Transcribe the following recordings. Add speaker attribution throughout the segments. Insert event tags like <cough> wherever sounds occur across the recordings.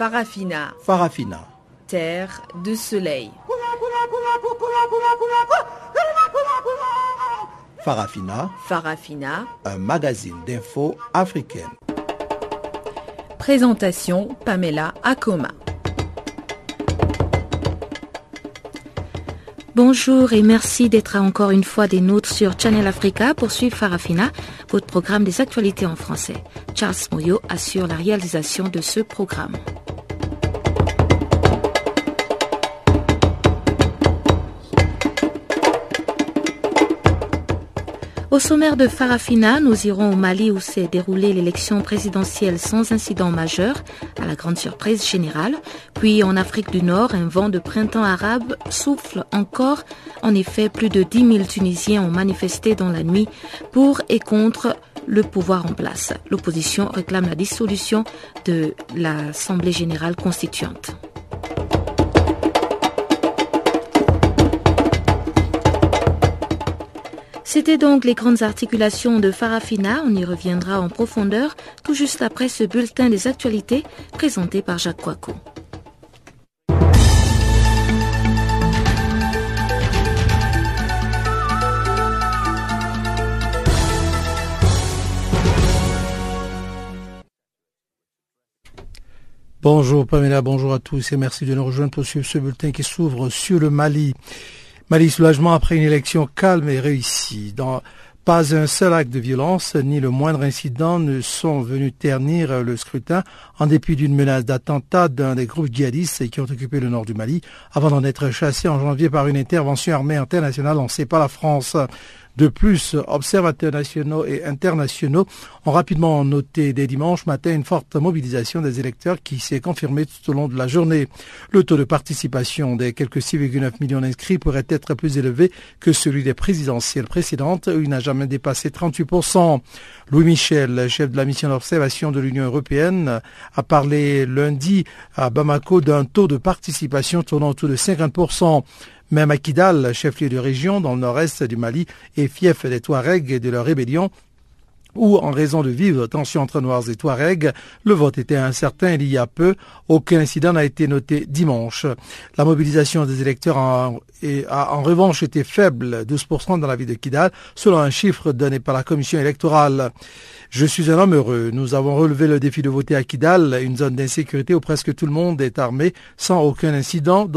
Speaker 1: Farafina,
Speaker 2: Farafina.
Speaker 1: terre de soleil.
Speaker 2: Farafina,
Speaker 1: Farafina,
Speaker 2: un magazine d'infos africaine.
Speaker 1: présentation Pamela Akoma.
Speaker 3: Bonjour et merci d'être encore une fois des nôtres sur Channel Africa pour suivre Farafina, votre programme des actualités en français. Charles Moyo assure la réalisation de ce programme. Au sommaire de Farafina, nous irons au Mali où s'est déroulée l'élection présidentielle sans incident majeur, à la grande surprise générale. Puis en Afrique du Nord, un vent de printemps arabe souffle encore. En effet, plus de 10 000 Tunisiens ont manifesté dans la nuit pour et contre le pouvoir en place. L'opposition réclame la dissolution de l'Assemblée générale constituante. C'était donc les grandes articulations de Farafina. On y reviendra en profondeur tout juste après ce bulletin des actualités présenté par Jacques Coicou.
Speaker 2: Bonjour Pamela, bonjour à tous et merci de nous rejoindre pour suivre ce bulletin qui s'ouvre sur le Mali. Mali soulagement après une élection calme et réussie. Dans pas un seul acte de violence ni le moindre incident ne sont venus ternir le scrutin en dépit d'une menace d'attentat d'un des groupes djihadistes qui ont occupé le nord du Mali avant d'en être chassés en janvier par une intervention armée internationale lancée par la France. De plus, observateurs nationaux et internationaux ont rapidement noté dès dimanche matin une forte mobilisation des électeurs qui s'est confirmée tout au long de la journée. Le taux de participation des quelques 6,9 millions d'inscrits pourrait être plus élevé que celui des présidentielles précédentes où il n'a jamais dépassé 38%. Louis Michel, chef de la mission d'observation de l'Union européenne, a parlé lundi à Bamako d'un taux de participation tournant autour de 50%. Même à Kidal, chef-lieu de région dans le nord-est du Mali et fief des Touaregs et de leur rébellion, où, en raison de vives tensions entre Noirs et Touaregs, le vote était incertain il y a peu. Aucun incident n'a été noté dimanche. La mobilisation des électeurs a, en revanche été faible, 12% dans la ville de Kidal, selon un chiffre donné par la commission électorale. Je suis un homme heureux. Nous avons relevé le défi de voter à Kidal, une zone d'insécurité où presque tout le monde est armé, sans aucun incident,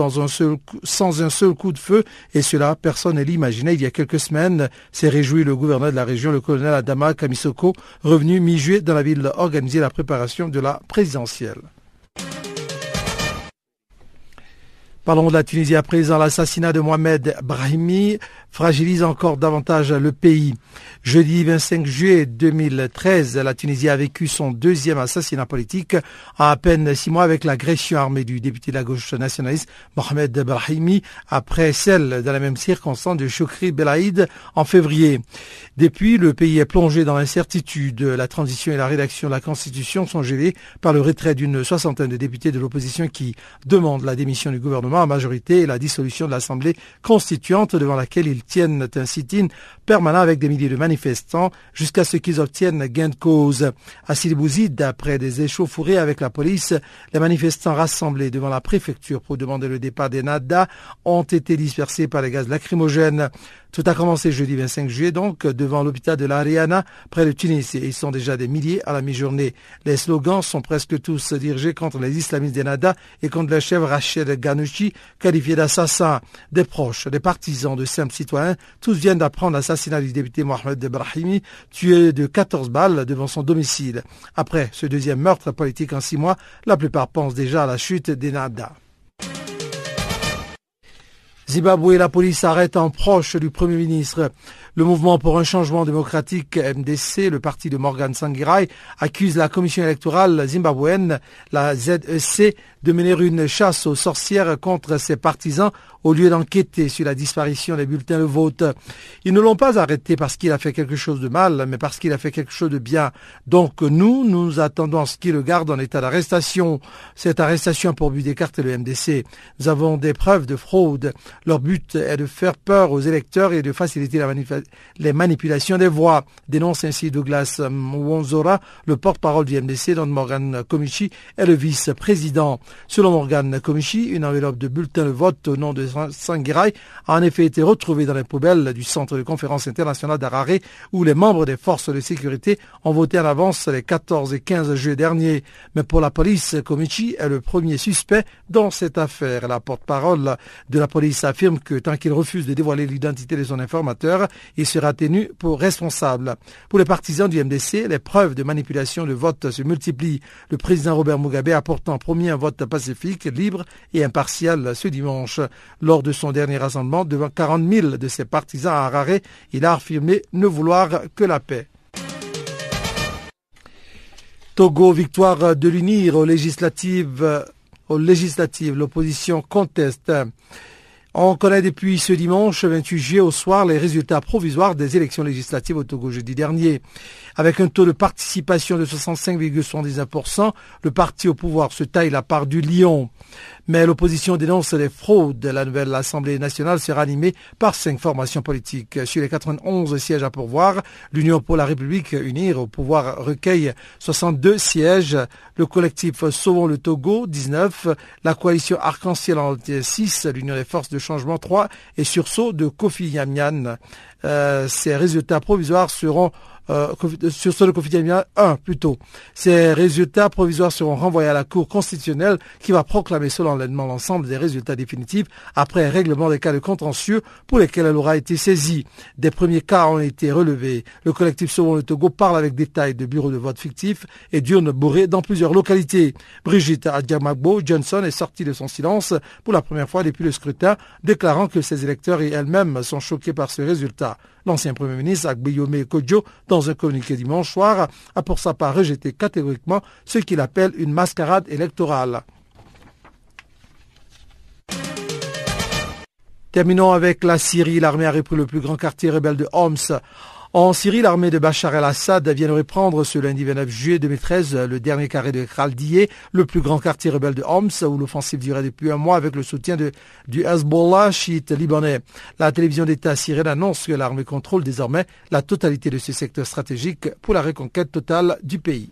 Speaker 2: sans un seul coup de feu, et cela, personne ne l'imaginait il y a quelques semaines. S'est réjoui le gouverneur de la région, le colonel Adama Kamisoko, revenu mi-juillet dans la ville organiser la préparation de la présidentielle. Parlons de la Tunisie à présent. L'assassinat de Mohamed Brahimi fragilise encore davantage le pays. Jeudi 25 juillet 2013, la Tunisie a vécu son deuxième assassinat politique à à peine six mois avec l'agression armée du député de la gauche nationaliste Mohamed Brahimi après celle dans la même circonstance de Choukri Belaïd en février. Depuis, le pays est plongé dans l'incertitude. La transition et la rédaction de la Constitution sont gelées par le retrait d'une soixantaine de députés de l'opposition qui demandent la démission du gouvernement à majorité et la dissolution de l'Assemblée constituante devant laquelle ils tiennent un sit-in permanent avec des milliers de manifestants jusqu'à ce qu'ils obtiennent gain de cause. À Sidi Bouzid, après des échauffourées avec la police, les manifestants rassemblés devant la préfecture pour demander le départ des NADA ont été dispersés par les gaz lacrymogènes. Tout a commencé jeudi 25 juillet, donc, devant l'hôpital de l'Ariana, près de Tunis. Et ils sont déjà des milliers à la mi-journée. Les slogans sont presque tous dirigés contre les islamistes des Nada et contre le chef Rachid Ghanouchi, qualifié d'assassin. Des proches, des partisans de simples citoyens, tous viennent d'apprendre l'assassinat du député Mohamed Brahimi, tué de 14 balles devant son domicile. Après ce deuxième meurtre politique en six mois, la plupart pensent déjà à la chute des Nada. Zimbabwe, la police arrête un proche du Premier ministre. Le mouvement pour un changement démocratique MDC, le parti de Morgan Sangirai, accuse la commission électorale zimbabwéenne, la ZEC, de mener une chasse aux sorcières contre ses partisans au lieu d'enquêter sur la disparition des bulletins de vote. Ils ne l'ont pas arrêté parce qu'il a fait quelque chose de mal, mais parce qu'il a fait quelque chose de bien. Donc nous, nous attendons à ce qu'il le garde en état d'arrestation. Cette arrestation a pour but d'écarter le MDC. Nous avons des preuves de fraude. Leur but est de faire peur aux électeurs et de faciliter les manipulations des voix, dénonce ainsi Douglas Mwanzora, le porte-parole du MDC, dont Morgan Komichi est le vice-président. Selon Morgan Komichi, une enveloppe de bulletins de vote au nom de Sangirai a en effet été retrouvée dans les poubelles du centre de conférence internationale d'Harare où les membres des forces de sécurité ont voté en avance les 14 et 15 juillet dernier. Mais pour la police, Komichi est le premier suspect dans cette affaire. La porte-parole de la police affirme que tant qu'il refuse de dévoiler l'identité de son informateur, il sera tenu pour responsable. Pour les partisans du MDC, les preuves de manipulation de vote se multiplient. Le président Robert Mugabe a pourtant promis un vote pacifique, libre et impartial ce dimanche. Lors de son dernier rassemblement devant 40 000 de ses partisans à Harare, il a affirmé ne vouloir que la paix. Togo, victoire de l'UNIR aux législatives. L'opposition conteste. On connaît depuis ce dimanche 28 juillet au soir les résultats provisoires des élections législatives au Togo jeudi dernier. Avec un taux de participation de 65,79%, le parti au pouvoir se taille la part du lion. Mais l'opposition dénonce les fraudes. La nouvelle Assemblée nationale sera animée par cinq formations politiques. Sur les 91 sièges à pourvoir, l'Union pour la République unir au pouvoir recueille 62 sièges. Le collectif Sauvons le Togo, 19. La coalition Arc-en-Ciel en 6. L'Union des forces de changement, 3. Et sursaut de Kofi Yamian. Euh, ces résultats provisoires seront euh, sur ce quotidien 1 plutôt. Ces résultats provisoires seront renvoyés à la Cour constitutionnelle qui va proclamer solennellement l'ensemble des résultats définitifs après un règlement des cas de contentieux pour lesquels elle aura été saisie. Des premiers cas ont été relevés. Le collectif Sauvons le Togo parle avec détail de bureaux de vote fictifs et d'urnes bourrées dans plusieurs localités. Brigitte Adjamagbo Johnson est sortie de son silence pour la première fois depuis le scrutin, déclarant que ses électeurs et elle-même sont choqués par ce résultat. L'ancien Premier ministre Agbeyome Kojo, dans un communiqué dimanche soir, a pour sa part rejeté catégoriquement ce qu'il appelle une mascarade électorale. Terminons avec la Syrie. L'armée a repris le plus grand quartier rebelle de Homs en Syrie, l'armée de Bachar el-Assad vient de reprendre ce lundi 29 juillet 2013 le dernier carré de Khaldiye, le plus grand quartier rebelle de Homs, où l'offensive durait depuis un mois avec le soutien du Hezbollah chiite libanais. La télévision d'État syrienne annonce que l'armée contrôle désormais la totalité de ce secteur stratégique pour la reconquête totale du pays.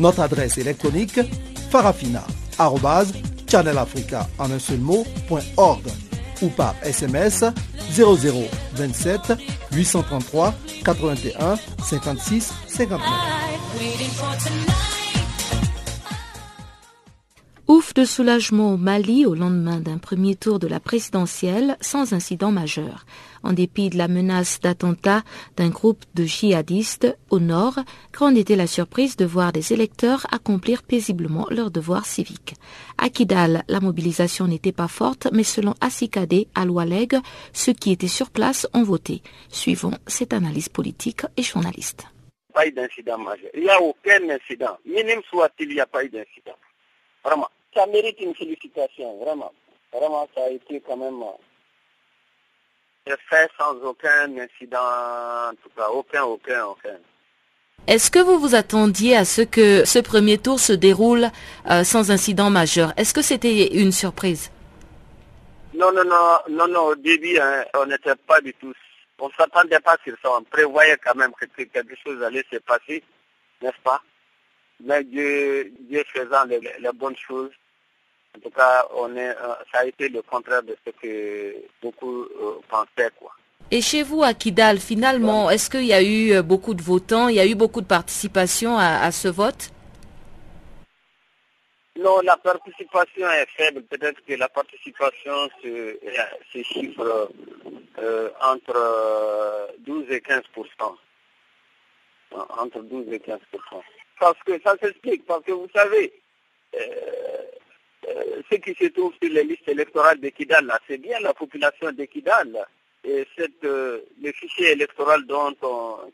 Speaker 2: Notre adresse électronique farafina.channelafrica en un seul ou par SMS 0027 833 81 56 59.
Speaker 3: Ouf de soulagement au Mali au lendemain d'un premier tour de la présidentielle sans incident majeur. En dépit de la menace d'attentat d'un groupe de djihadistes au nord, grande était la surprise de voir des électeurs accomplir paisiblement leur devoir civique. À Kidal, la mobilisation n'était pas forte, mais selon Assikade Aloualeg, ceux qui étaient sur place ont voté. Suivons cette analyse politique et journaliste.
Speaker 4: Pas d'incident majeur. Il n'y a aucun incident. Minime soit-il, il n'y a pas eu d'incident. Vraiment. Ça mérite une félicitation, vraiment. Vraiment, ça a été quand même fait sans aucun incident, en tout cas, aucun, aucun, aucun.
Speaker 3: Est-ce que vous vous attendiez à ce que ce premier tour se déroule euh, sans incident majeur? Est-ce que c'était une surprise?
Speaker 4: Non, non, non, non, non, au début, hein, on n'était pas du tout, on ne s'attendait pas sur ça, on prévoyait quand même que quelque chose allait se passer, n'est-ce pas? Mais Dieu, Dieu faisant les, bonnes choses, en tout cas, on est, euh, ça a été le contraire de ce que beaucoup euh, pensaient. Quoi.
Speaker 3: Et chez vous, à Kidal, finalement, est-ce qu'il y a eu euh, beaucoup de votants, il y a eu beaucoup de participation à, ce vote?
Speaker 4: Non, la participation est faible. Peut-être que la participation se, se chiffre entre 12 et 15% Entre 12 et 15% Parce que ça s'explique, parce que vous savez, euh, ce qui se trouve sur les listes électorales de Kidal, c'est bien la population de Kidal. Et cette, euh, le fichier électoral dont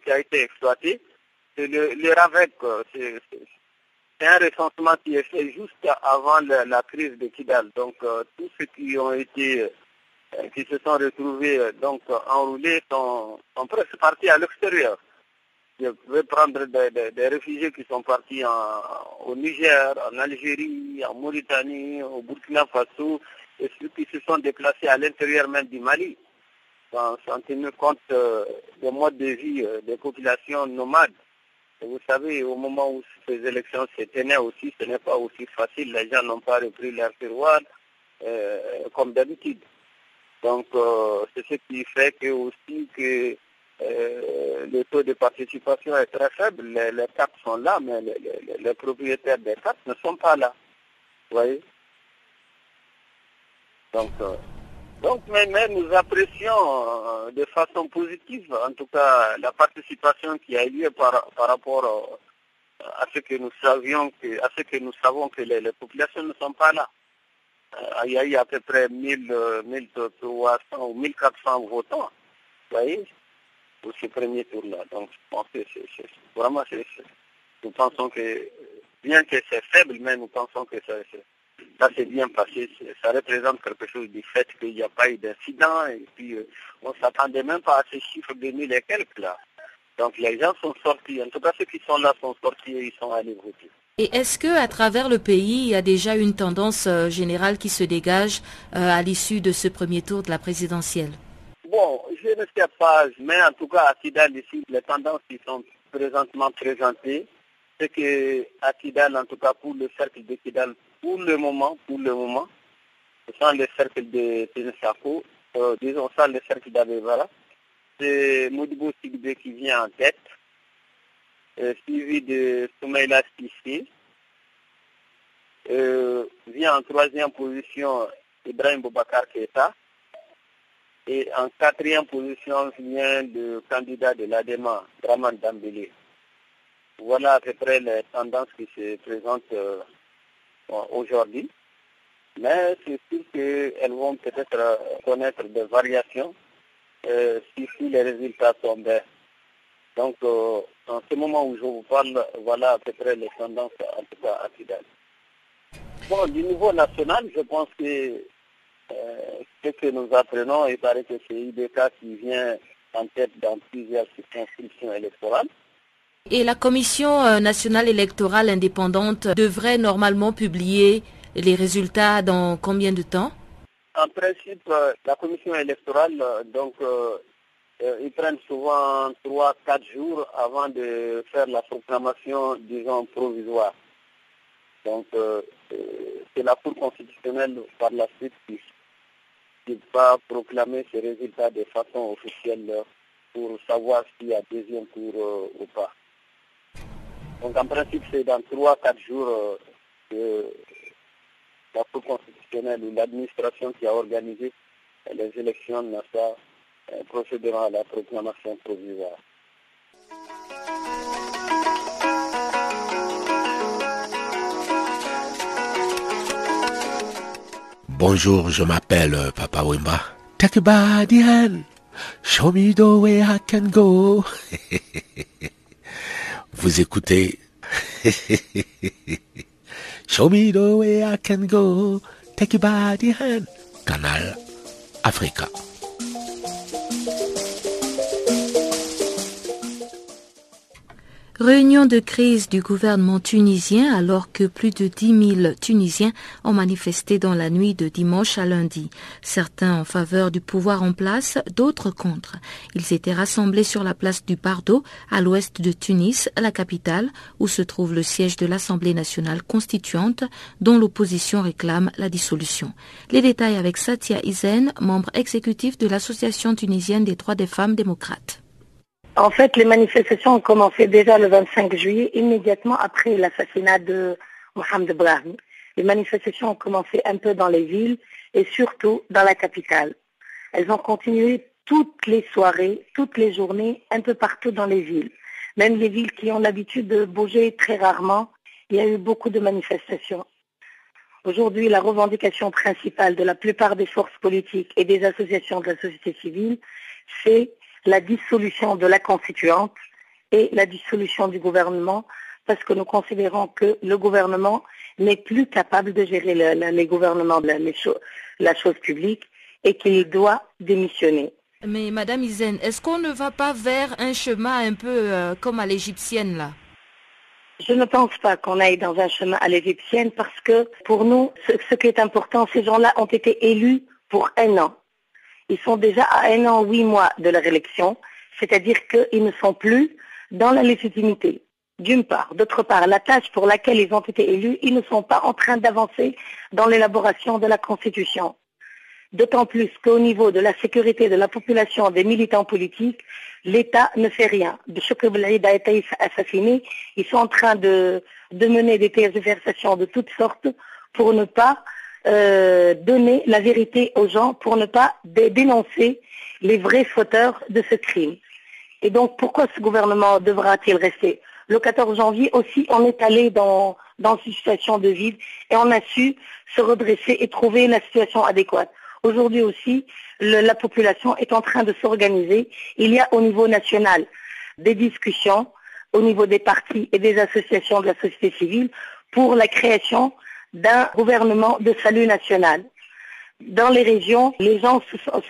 Speaker 4: qui a été exploité, c'est le, le RAVEC. C'est un recensement qui est fait juste avant la, crise de Kidal. Donc, euh, tous ceux qui ont été, qui se sont retrouvés donc enroulés sont, sont presque partis à l'extérieur. Je vais prendre des, réfugiés qui sont partis au Niger, en Algérie, en Mauritanie, au Burkina Faso, et ceux qui se sont déplacés à l'intérieur même du Mali, sans, tenir compte euh, des modes de vie euh, des populations nomades. vous savez, au moment où ces élections se tenaient aussi, ce n'est pas aussi facile. Les gens n'ont pas repris leur terroir euh, comme d'habitude. Donc, c'est ce qui fait que aussi que euh, le taux de participation est très faible. Les, cartes sont là, mais les, propriétaires des cartes ne sont pas là. Vous voyez? Donc, euh, donc mais, nous apprécions euh, de façon positive, en tout cas, la participation qui a eu lieu par, par rapport à ce que nous savions, que, à ce que nous savons que les, populations ne sont pas là. il y a eu à peu près 1000, 1300 ou 1400 votants. Vous voyez? Pour ce premier tour-là. Donc, je pense que c'est vraiment, nous pensons que, bien que c'est faible, mais nous pensons que ça, ça s'est bien passé. Ça représente quelque chose du fait qu'il n'y a pas eu d'incident et puis euh, on ne s'attendait même pas à ces chiffres de mille et quelques là. Donc les gens sont sortis, en tout cas ceux qui sont là sont sortis et ils sont allés voter.
Speaker 3: Et est-ce que à travers le pays, il y a déjà une tendance euh, générale qui se dégage euh, à l'issue de ce premier tour de la présidentielle?
Speaker 4: Bon, je ne sais pas, mais en tout cas à Kidal ici, les tendances qui sont présentement présentées, c'est que à Kidal, en tout cas pour le cercle de Kidal, pour le moment, pour le moment, sans le cercle de Ténesako, euh, disons sans le cercle d'Abevara, c'est Modibo Sigbe qui vient en tête, euh, suivi de Soumaïla Sissi, euh, vient en troisième position Ibrahim Boubacar Keita, et en quatrième position vient le candidat de l'ADEMA, Draman Dambélé. Voilà à peu près les tendances qui se présentent euh, aujourd'hui. Mais c'est sûr qu'elles vont peut-être euh, connaître des variations euh, si, les résultats sont bons. Donc, en ce moment où je vous parle, voilà à peu près les tendances, en tout cas à. Bon, du niveau national, je pense que ce que nous apprenons, il paraît que c'est IBK qui vient en tête dans plusieurs circonscriptions électorales.
Speaker 3: Et la Commission euh, nationale électorale indépendante devrait normalement publier les résultats dans combien de temps?
Speaker 4: En principe, euh, la Commission électorale, donc, ils prennent souvent 3-4 jours avant de faire la proclamation, disons, provisoire. Donc, c'est la Cour constitutionnelle par la suite qui ne pas proclamer ces résultats de façon officielle pour savoir s'il y a deuxième tour euh, ou pas. Donc en principe, c'est dans 3-4 jours euh, que la Cour constitutionnelle ou l'administration qui a organisé les élections NASA euh, procédera à la proclamation provisoire.
Speaker 5: Bonjour, je m'appelle euh, Papa Wimba. Take a body hand. Show me the way I can go. <laughs> Vous écoutez. <laughs> Show me the way I can go. Take a body hand. Canal Africa.
Speaker 3: Réunion de crise du gouvernement tunisien alors que plus de 10 000 Tunisiens ont manifesté dans la nuit de dimanche à lundi. Certains en faveur du pouvoir en place, d'autres contre. Ils étaient rassemblés sur la place du Pardo, à l'ouest de Tunis, la capitale, où se trouve le siège de l'Assemblée nationale constituante, dont l'opposition réclame la dissolution. Les détails avec Satia Izen, membre exécutif de l'Association tunisienne des droits des femmes démocrates.
Speaker 6: En fait, les manifestations ont commencé déjà le 25 juillet, immédiatement après l'assassinat de Mohamed Brahmi. Les manifestations ont commencé un peu dans les villes et surtout dans la capitale. Elles ont continué toutes les soirées, toutes les journées, un peu partout dans les villes. Même les villes qui ont l'habitude de bouger très rarement, il y a eu beaucoup de manifestations. Aujourd'hui, la revendication principale de la plupart des forces politiques et des associations de la société civile, c'est la dissolution de la constituante et la dissolution du gouvernement parce que nous considérons que le gouvernement n'est plus capable de gérer les gouvernements de la, chose publique et qu'il doit démissionner.
Speaker 3: Mais Madame Izen, est-ce qu'on ne va pas vers un chemin un peu euh, comme à l'égyptienne là?
Speaker 6: Je ne pense pas qu'on aille dans un chemin à l'égyptienne parce que pour nous, ce qui est important, ces gens-là ont été élus pour un an. Ils sont déjà à un an, huit mois de leur élection, c'est-à-dire qu'ils ne sont plus dans la légitimité. D'une part. D'autre part, la tâche pour laquelle ils ont été élus, ils ne sont pas en train d'avancer dans l'élaboration de la Constitution. D'autant plus qu'au niveau de la sécurité de la population, des militants politiques, l'État ne fait rien. De a été assassiné, ils sont en train de, de mener des tergiversations de toutes sortes pour ne pas euh, donner la vérité aux gens pour ne pas dénoncer les vrais fauteurs de ce crime. Et donc, pourquoi ce gouvernement devra-t-il rester? Le 14 janvier aussi, on est allé dans, dans une situation de vide et on a su se redresser et trouver la situation adéquate. Aujourd'hui aussi, la population est en train de s'organiser. Il y a au niveau national des discussions au niveau des partis et des associations de la société civile pour la création d'un gouvernement de salut national. Dans les régions, les gens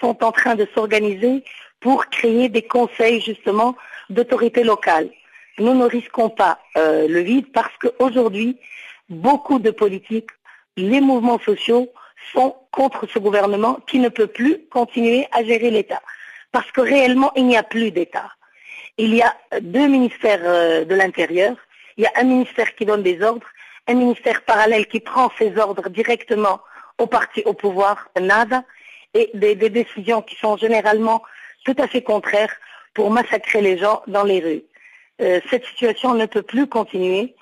Speaker 6: sont en train de s'organiser pour créer des conseils justement d'autorités locales. Nous ne risquons pas euh, le vide parce qu'aujourd'hui, beaucoup de politiques, les mouvements sociaux sont contre ce gouvernement qui ne peut plus continuer à gérer l'État. Parce que réellement, il n'y a plus d'État. Il y a deux ministères euh, de l'Intérieur, il y a un ministère qui donne des ordres un ministère parallèle qui prend ses ordres directement au parti au pouvoir, nada, et des, décisions qui sont généralement tout à fait contraires pour massacrer les gens dans les rues. Euh, cette situation ne peut plus continuer.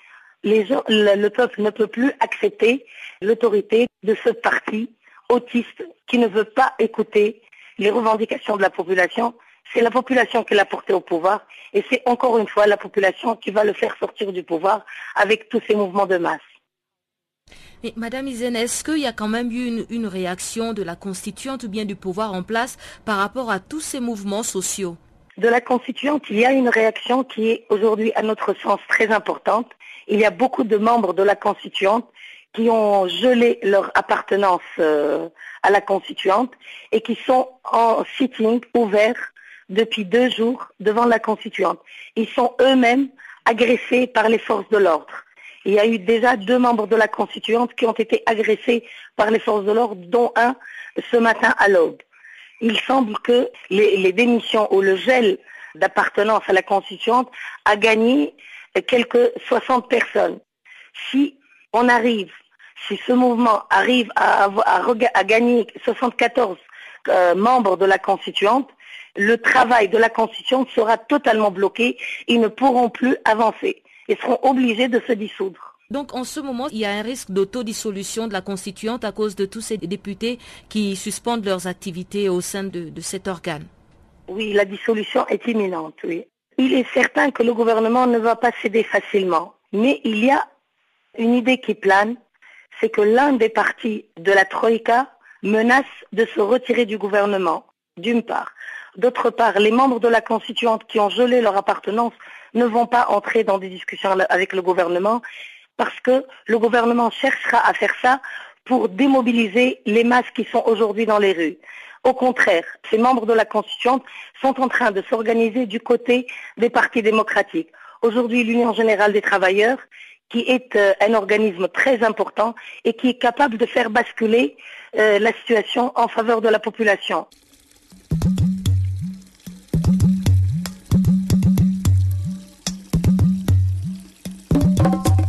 Speaker 6: le, peuple ne peut plus accepter l'autorité de ce parti autiste qui ne veut pas écouter les revendications de la population c'est la population qui l'a porté au pouvoir et c'est encore une fois la population qui va le faire sortir du pouvoir avec tous ces mouvements de masse.
Speaker 3: Mais Madame Izen, est-ce qu'il y a quand même eu une, réaction de la constituante ou bien du pouvoir en place par rapport à tous ces mouvements sociaux?
Speaker 6: De la constituante, il y a une réaction qui est aujourd'hui, à notre sens, très importante. Il y a beaucoup de membres de la constituante qui ont gelé leur appartenance euh, à la constituante et qui sont en sitting ouvert depuis deux jours devant la constituante. Ils sont eux-mêmes agressés par les forces de l'ordre. Il y a eu déjà deux membres de la constituante qui ont été agressés par les forces de l'ordre, dont un ce matin à l'aube. Il semble que les, démissions ou le gel d'appartenance à la constituante a gagné quelques 60 personnes. Si on arrive, si ce mouvement arrive à, gagner 74 euh, membres de la constituante, le travail de la Constitution sera totalement bloqué. Ils ne pourront plus avancer et seront obligés de se dissoudre.
Speaker 3: Donc en ce moment, il y a un risque d'autodissolution de la constituante à cause de tous ces députés qui suspendent leurs activités au sein de, cet organe.
Speaker 6: Oui, la dissolution est imminente, oui. Il est certain que le gouvernement ne va pas céder facilement. Mais il y a une idée qui plane, c'est que l'un des partis de la Troïka menace de se retirer du gouvernement, d'une part. D'autre part, les membres de la constituante qui ont gelé leur appartenance ne vont pas entrer dans des discussions avec le gouvernement parce que le gouvernement cherchera à faire ça pour démobiliser les masses qui sont aujourd'hui dans les rues. Au contraire, ces membres de la constituante sont en train de s'organiser du côté des partis démocratiques. aujourd'hui l'Union générale des travailleurs, qui est euh, un organisme très important et qui est capable de faire basculer euh, la situation en faveur de la population.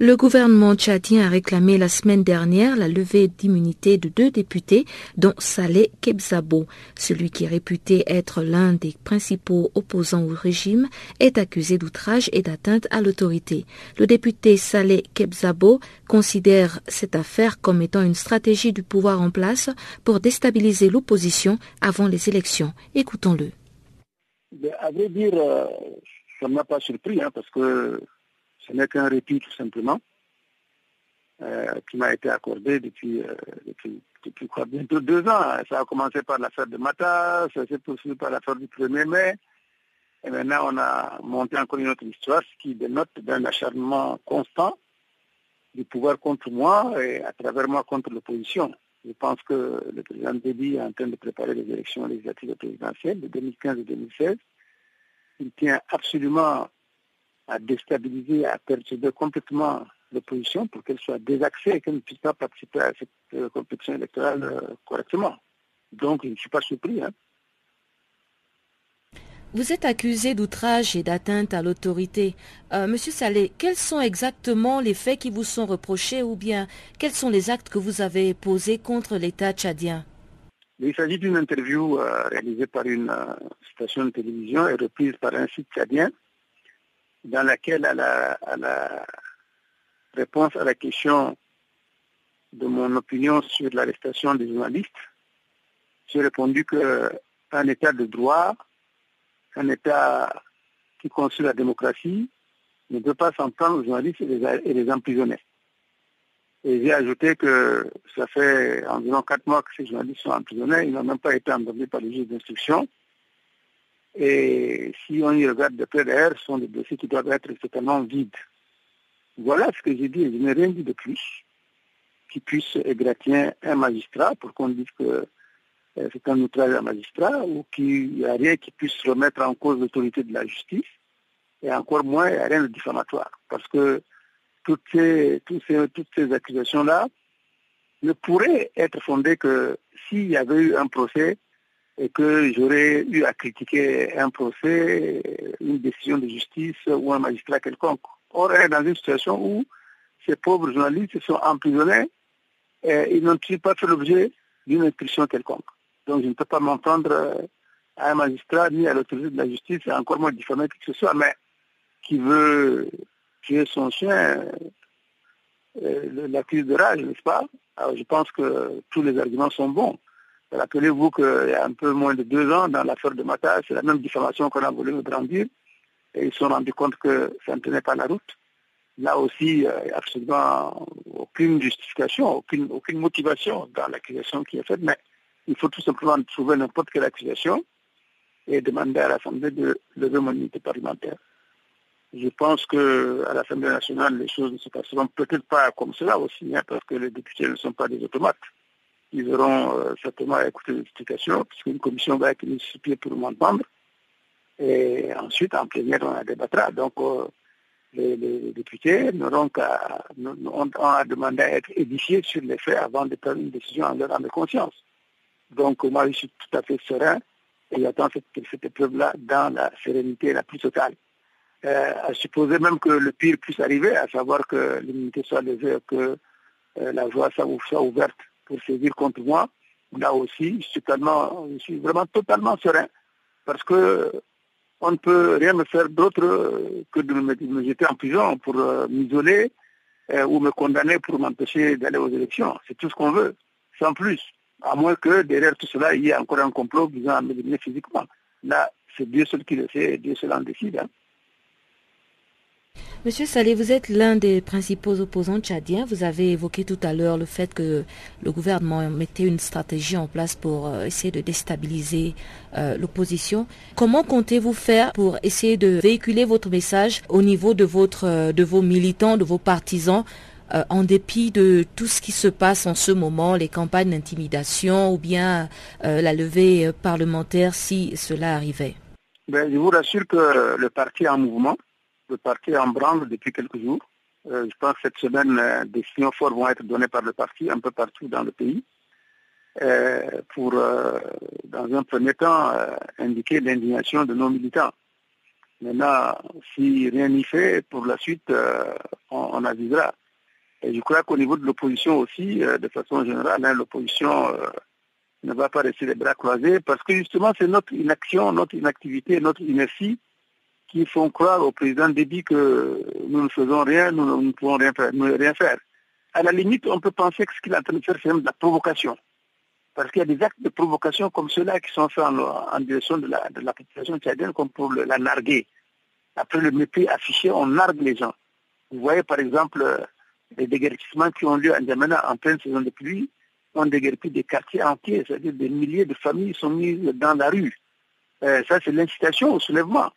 Speaker 3: Le gouvernement tchadien a réclamé la semaine dernière la levée d'immunité de deux députés, dont Saleh Kebzabo. Celui qui est réputé être l'un des principaux opposants au régime est accusé d'outrage et d'atteinte à l'autorité. Le député Saleh Kebzabo considère cette affaire comme étant une stratégie du pouvoir en place pour déstabiliser l'opposition avant les élections. Écoutons-le.
Speaker 7: Ce n'est qu'un répit tout simplement euh, qui m'a été accordé depuis, euh, depuis, quoi, bientôt deux ans. Ça a commencé par l'affaire de Mata, ça s'est poursuivi par l'affaire du 1er mai. Et maintenant, on a monté encore une autre histoire, ce qui dénote d'un acharnement constant du pouvoir contre moi et à travers moi contre l'opposition. Je pense que le président Déby est en train de préparer les élections législatives et présidentielles de 2015 et 2016. Il tient absolument à déstabiliser, à perturber complètement l'opposition pour qu'elle soit désaxée et qu'elle ne puisse pas participer à cette euh, compétition électorale euh, correctement. Donc, je ne suis pas surpris. Hein.
Speaker 3: Vous êtes accusé d'outrage et d'atteinte à l'autorité. Euh, Monsieur Salé, quels sont exactement les faits qui vous sont reprochés ou bien quels sont les actes que vous avez posés contre l'État tchadien?
Speaker 7: Il s'agit d'une interview réalisée par une station de télévision et reprise par un site tchadien dans laquelle à la, réponse à la question de mon opinion sur l'arrestation des journalistes, j'ai répondu qu'un État de droit, un État qui construit la démocratie, ne peut pas s'en prendre aux journalistes et les, emprisonner. Et j'ai ajouté que ça fait environ quatre mois que ces journalistes sont emprisonnés, ils n'ont même pas été entendus par les juges d'instruction. Et si on y regarde de près derrière, ce sont des dossiers qui doivent être totalement vides. Voilà ce que j'ai dit, je n'ai rien dit de plus qui puisse égratigner un magistrat pour qu'on dise que euh, c'est un outrage à un magistrat ou qu'il n'y a rien qui puisse remettre en cause l'autorité de la justice et encore moins, il n'y a rien de diffamatoire. Parce que toutes ces, toutes ces, toutes ces accusations-là ne pourraient être fondées que s'il y avait eu un procès et que j'aurais eu à critiquer un procès, une décision de justice ou un magistrat quelconque. Or, on est dans une situation où ces pauvres journalistes sont emprisonnés et ils n'ont pas fait l'objet d'une inscription quelconque. Donc je ne peux pas m'entendre à un magistrat ni à l'autorité de la justice, encore moins diffamer qui que ce soit, mais qui veut tuer son chien, euh, l'accuse de rage, n'est-ce pas? Alors je pense que tous les arguments sont bons. Rappelez-vous qu'il y a un peu moins de deux ans, dans l'affaire de Mata, c'est la même diffamation qu'on a voulu me brandir. Et ils se sont rendus compte que ça ne tenait pas la route. Là aussi, il n'y a absolument aucune justification, aucune, aucune motivation dans l'accusation qui est faite, mais il faut tout simplement trouver n'importe quelle accusation et demander à l'Assemblée de lever mon unité parlementaire. Je pense qu'à l'Assemblée nationale, les choses ne se passeront peut-être pas comme cela aussi, hein, parce que les députés ne sont pas des automates ils auront euh, certainement écouté les explications, puisqu'une commission va être pied pour m'entendre. Et ensuite, en plénière, on la débattra. Donc, euh, les, députés n'auront qu'à demander à être édifiés sur les faits avant de prendre une décision en leur âme de conscience. Donc, moi, je suis tout à fait serein et j'attends cette, épreuve-là dans la sérénité la plus totale. Euh, à supposer même que le pire puisse arriver, à savoir que l'immunité soit levée, que la voie soit ouverte pour saisir contre moi, là aussi, je suis, je suis vraiment totalement serein parce que on ne peut rien me faire d'autre que de me, jeter en prison pour euh, m'isoler euh, ou me condamner pour m'empêcher d'aller aux élections. C'est tout ce qu'on veut, sans plus. À moins que derrière tout cela, il y ait encore un complot visant à m'éliminer physiquement. Là, c'est Dieu seul qui le sait Dieu seul en décide. Hein.
Speaker 8: Monsieur Salé, vous êtes l'un des principaux opposants tchadiens. Vous avez évoqué tout à l'heure le fait que le gouvernement mettait une stratégie en place pour euh, essayer de déstabiliser euh, l'opposition. Comment comptez-vous faire pour essayer de véhiculer votre message au niveau de, votre, euh, de vos militants, de vos partisans, en dépit de tout ce qui se passe en ce moment, les campagnes d'intimidation ou bien la levée parlementaire si cela arrivait?
Speaker 7: Ben, Je vous rassure que le parti est en mouvement le parti en branle depuis quelques jours. Euh, je pense que cette semaine, euh, des signaux forts vont être donnés par le parti un peu partout dans le pays euh, pour, dans un premier temps, indiquer l'indignation de nos militants. Maintenant, si rien n'y fait, pour la suite, on, avisera. Et je crois qu'au niveau de l'opposition aussi, de façon générale, hein, l'opposition ne va pas rester les bras croisés parce que justement, c'est notre inaction, notre inactivité, notre inertie qui font croire au président Déby que nous ne faisons rien, nous ne pouvons rien faire. À la limite, on peut penser que ce qu'il est en train de faire, c'est même de la provocation. Parce qu'il y a des actes de provocation comme ceux-là qui sont faits en, direction de la, population tchadienne, comme pour la narguer. Après le mépris affiché, on nargue les gens. Vous voyez par exemple les déguerpissements qui ont lieu en Djamena en pleine saison de pluie, on déguerpit des quartiers entiers, c'est-à-dire des milliers de familles sont mises dans la rue. Euh, ça, c'est l'incitation au soulèvement.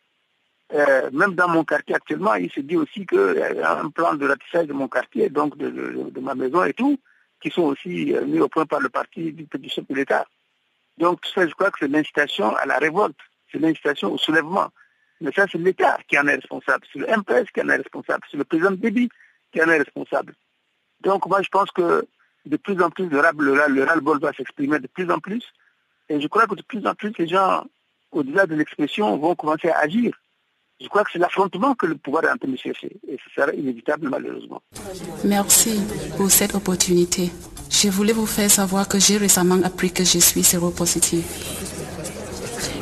Speaker 7: Euh, même dans mon quartier actuellement, il se dit aussi qu'il y a un plan de ratissage de mon quartier, donc de, ma maison et tout, qui sont aussi euh, mis au point par le parti du petit chef de l'État. Donc ça, je crois que c'est l'incitation à la révolte, c'est l'incitation au soulèvement. Mais ça, c'est l'État qui en est responsable, c'est le MPS qui en est responsable, c'est le président Déby qui en est responsable. Donc moi, je pense que de plus en plus, le ras-le-bol va s'exprimer de plus en plus. Et je crois que de plus en plus, les gens, au-delà de l'expression, vont commencer à agir. Je crois que c'est l'affrontement que le pouvoir est en train de chercher et ce sera inévitable malheureusement.
Speaker 9: Merci pour cette opportunité. Je voulais vous faire savoir que j'ai récemment appris que je suis séropositive.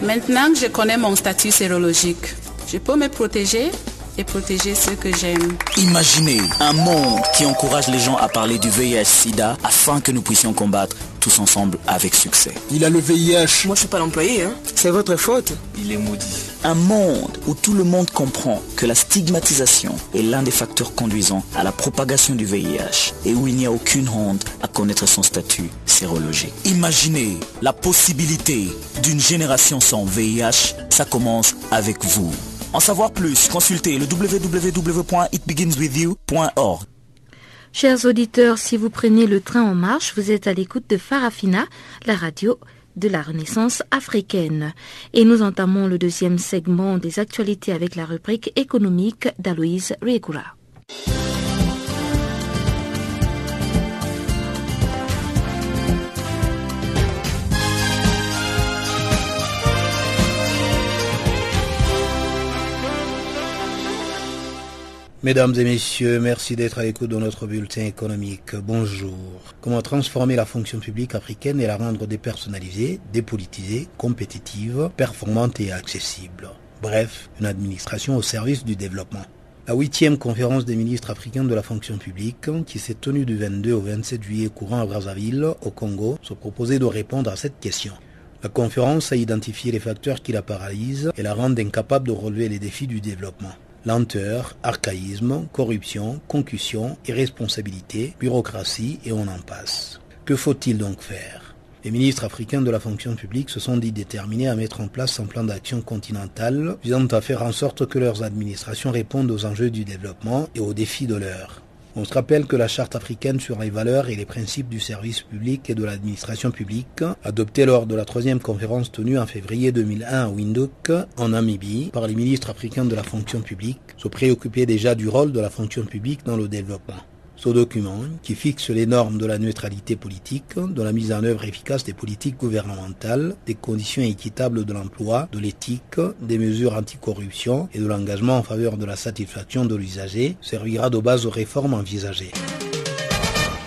Speaker 9: Maintenant que je connais mon statut sérologique, je peux me protéger et protéger ceux que j'aime.
Speaker 10: Imaginez un monde qui encourage les gens à parler du VIH-Sida afin que nous puissions combattre tous ensemble avec succès.
Speaker 11: Il a le VIH.
Speaker 12: Moi, je suis pas l'employé, hein. C'est votre faute.
Speaker 10: Il est maudit. Un monde où tout le monde comprend que la stigmatisation est l'un des facteurs conduisant à la propagation du VIH et où il n'y a aucune honte à connaître son statut sérologique. Imaginez la possibilité d'une génération sans VIH. Ça commence avec vous. En savoir plus, consultez le www.itbeginswithyou.org.
Speaker 8: Chers auditeurs, si vous prenez le train en marche, vous êtes à l'écoute de Farafina, la radio de la Renaissance africaine. Et nous entamons le deuxième segment des actualités avec la rubrique économique d'Aloïse Riegura.
Speaker 13: Mesdames et messieurs, merci d'être à l'écoute de notre bulletin économique. Bonjour. Comment transformer la fonction publique africaine et la rendre dépersonnalisée, dépolitisée, compétitive, performante et accessible? Bref, une administration au service du développement. La huitième conférence des ministres africains de la fonction publique, qui s'est tenue du 22 au 27 juillet courant à Brazzaville, au Congo, se proposait de répondre à cette question. La conférence a identifié les facteurs qui la paralysent et la rendent incapable de relever les défis du développement lenteur, archaïsme, corruption, concussion, irresponsabilité, bureaucratie et on en passe. Que faut-il donc faire? Les ministres africains de la fonction publique se sont dit déterminés à mettre en place un plan d'action continental visant à faire en sorte que leurs administrations répondent aux enjeux du développement et aux défis de l'heure. On se rappelle que la Charte africaine sur les valeurs et les principes du service public et de l'administration publique, adoptée lors de la troisième conférence tenue en février 2001 à Windhoek, en Namibie, par les ministres africains de la fonction publique, se préoccupait déjà du rôle de la fonction publique dans le développement. Ce document, qui fixe les normes de la neutralité politique, de la mise en œuvre efficace des politiques gouvernementales, des conditions équitables de l'emploi, de l'éthique, des mesures anticorruption et de l'engagement en faveur de la satisfaction de l'usager, servira de base aux réformes envisagées.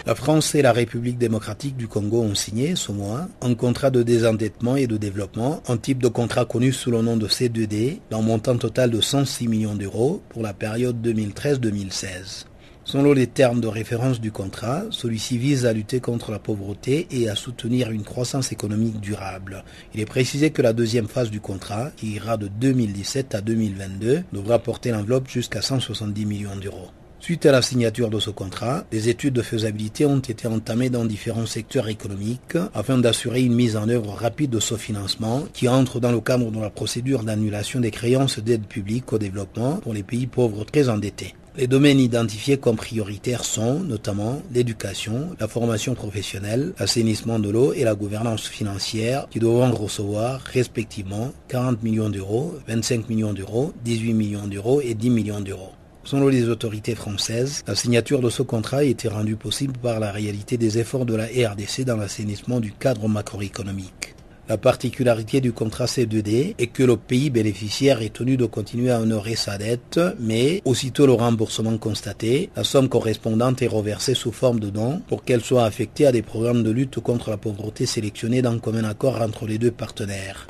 Speaker 13: La France et la République démocratique du Congo ont signé ce mois un contrat de désendettement et de développement, un type de contrat connu sous le nom de C2D, d'un montant total de 106 millions d'euros pour la période 2013-2016. Selon les termes de référence du contrat, celui-ci vise à lutter contre la pauvreté et à soutenir une croissance économique durable. Il est précisé que la deuxième phase du contrat, qui ira de 2017 à 2022, devra porter l'enveloppe jusqu'à 170 millions d'euros. Suite à la signature de ce contrat, des études de faisabilité ont été entamées dans différents secteurs économiques afin d'assurer une mise en œuvre rapide de ce financement qui entre dans le cadre de la procédure d'annulation des créances d'aide publique au développement pour les pays pauvres très endettés. Les domaines identifiés comme prioritaires sont notamment l'éducation, la formation professionnelle, l'assainissement de l'eau et la gouvernance financière qui devront recevoir respectivement 40 millions d'euros, 25 millions d'euros, 18 millions d'euros et 10 millions d'euros. Selon les autorités françaises, la signature de ce contrat a été rendue possible par la réalité des efforts de la RDC dans l'assainissement du cadre macroéconomique. La particularité du contrat C2D est que le pays bénéficiaire est tenu de continuer à honorer sa dette, mais aussitôt le remboursement constaté, la somme correspondante est reversée sous forme de dons pour qu'elle soit affectée à des programmes de lutte contre la pauvreté sélectionnés dans un commun accord entre les deux partenaires.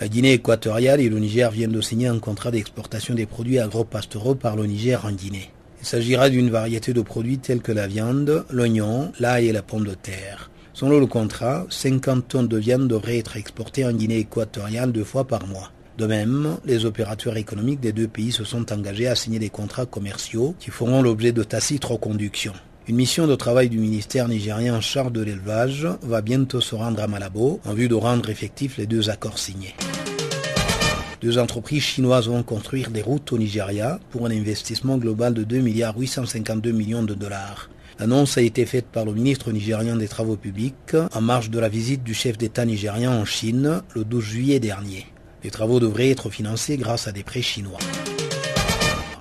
Speaker 13: La Guinée équatoriale et le Niger viennent de signer un contrat d'exportation des produits agro-pastoraux par le Niger en Guinée. Il s'agira d'une variété de produits tels que la viande, l'oignon, l'ail et la pomme de terre. Selon le contrat, 50 tonnes de viande devraient être exportées en Guinée équatoriale deux fois par mois. De même, les opérateurs économiques des deux pays se sont engagés à signer des contrats commerciaux qui feront l'objet de tacites reconductions. Une mission de travail du ministère nigérien en charge de l'élevage va bientôt se rendre à Malabo en vue de rendre effectifs les deux accords signés. Deux entreprises chinoises vont construire des routes au Nigeria pour un investissement global de 2 milliards 852 millions de dollars. L'annonce a été faite par le ministre nigérien des Travaux publics en marge de la visite du chef d'État nigérien en Chine le 12 juillet dernier. Les travaux devraient être financés grâce à des prêts chinois.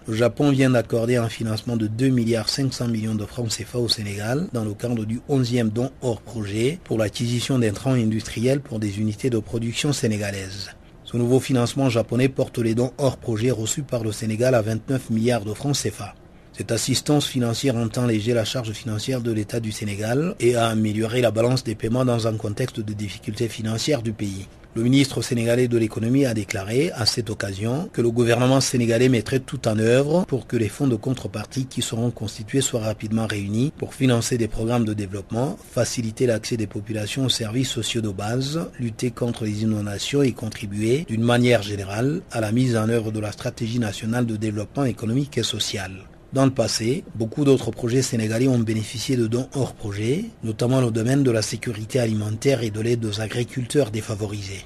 Speaker 13: Le Japon vient d'accorder un financement de 2 milliards 500 millions de francs CFA au Sénégal dans le cadre du 11e don hors projet pour l'acquisition d'intrants industriels pour des unités de production sénégalaises. Ce nouveau financement japonais porte les dons hors projet reçus par le Sénégal à 29 milliards de francs CFA. Cette assistance financière entend léger la charge financière de l'État du Sénégal et a amélioré la balance des paiements dans un contexte de difficultés financières du pays. Le ministre sénégalais de l'économie a déclaré à cette occasion que le gouvernement sénégalais mettrait tout en œuvre pour que les fonds de contrepartie qui seront constitués soient rapidement réunis pour financer des programmes de développement, faciliter l'accès des populations aux services sociaux de base, lutter contre les inondations et contribuer d'une manière générale à la mise en œuvre de la stratégie nationale de développement économique et social. Dans le passé, beaucoup d'autres projets sénégalais ont bénéficié de dons hors projet, notamment le domaine de la sécurité alimentaire et de l'aide aux agriculteurs défavorisés.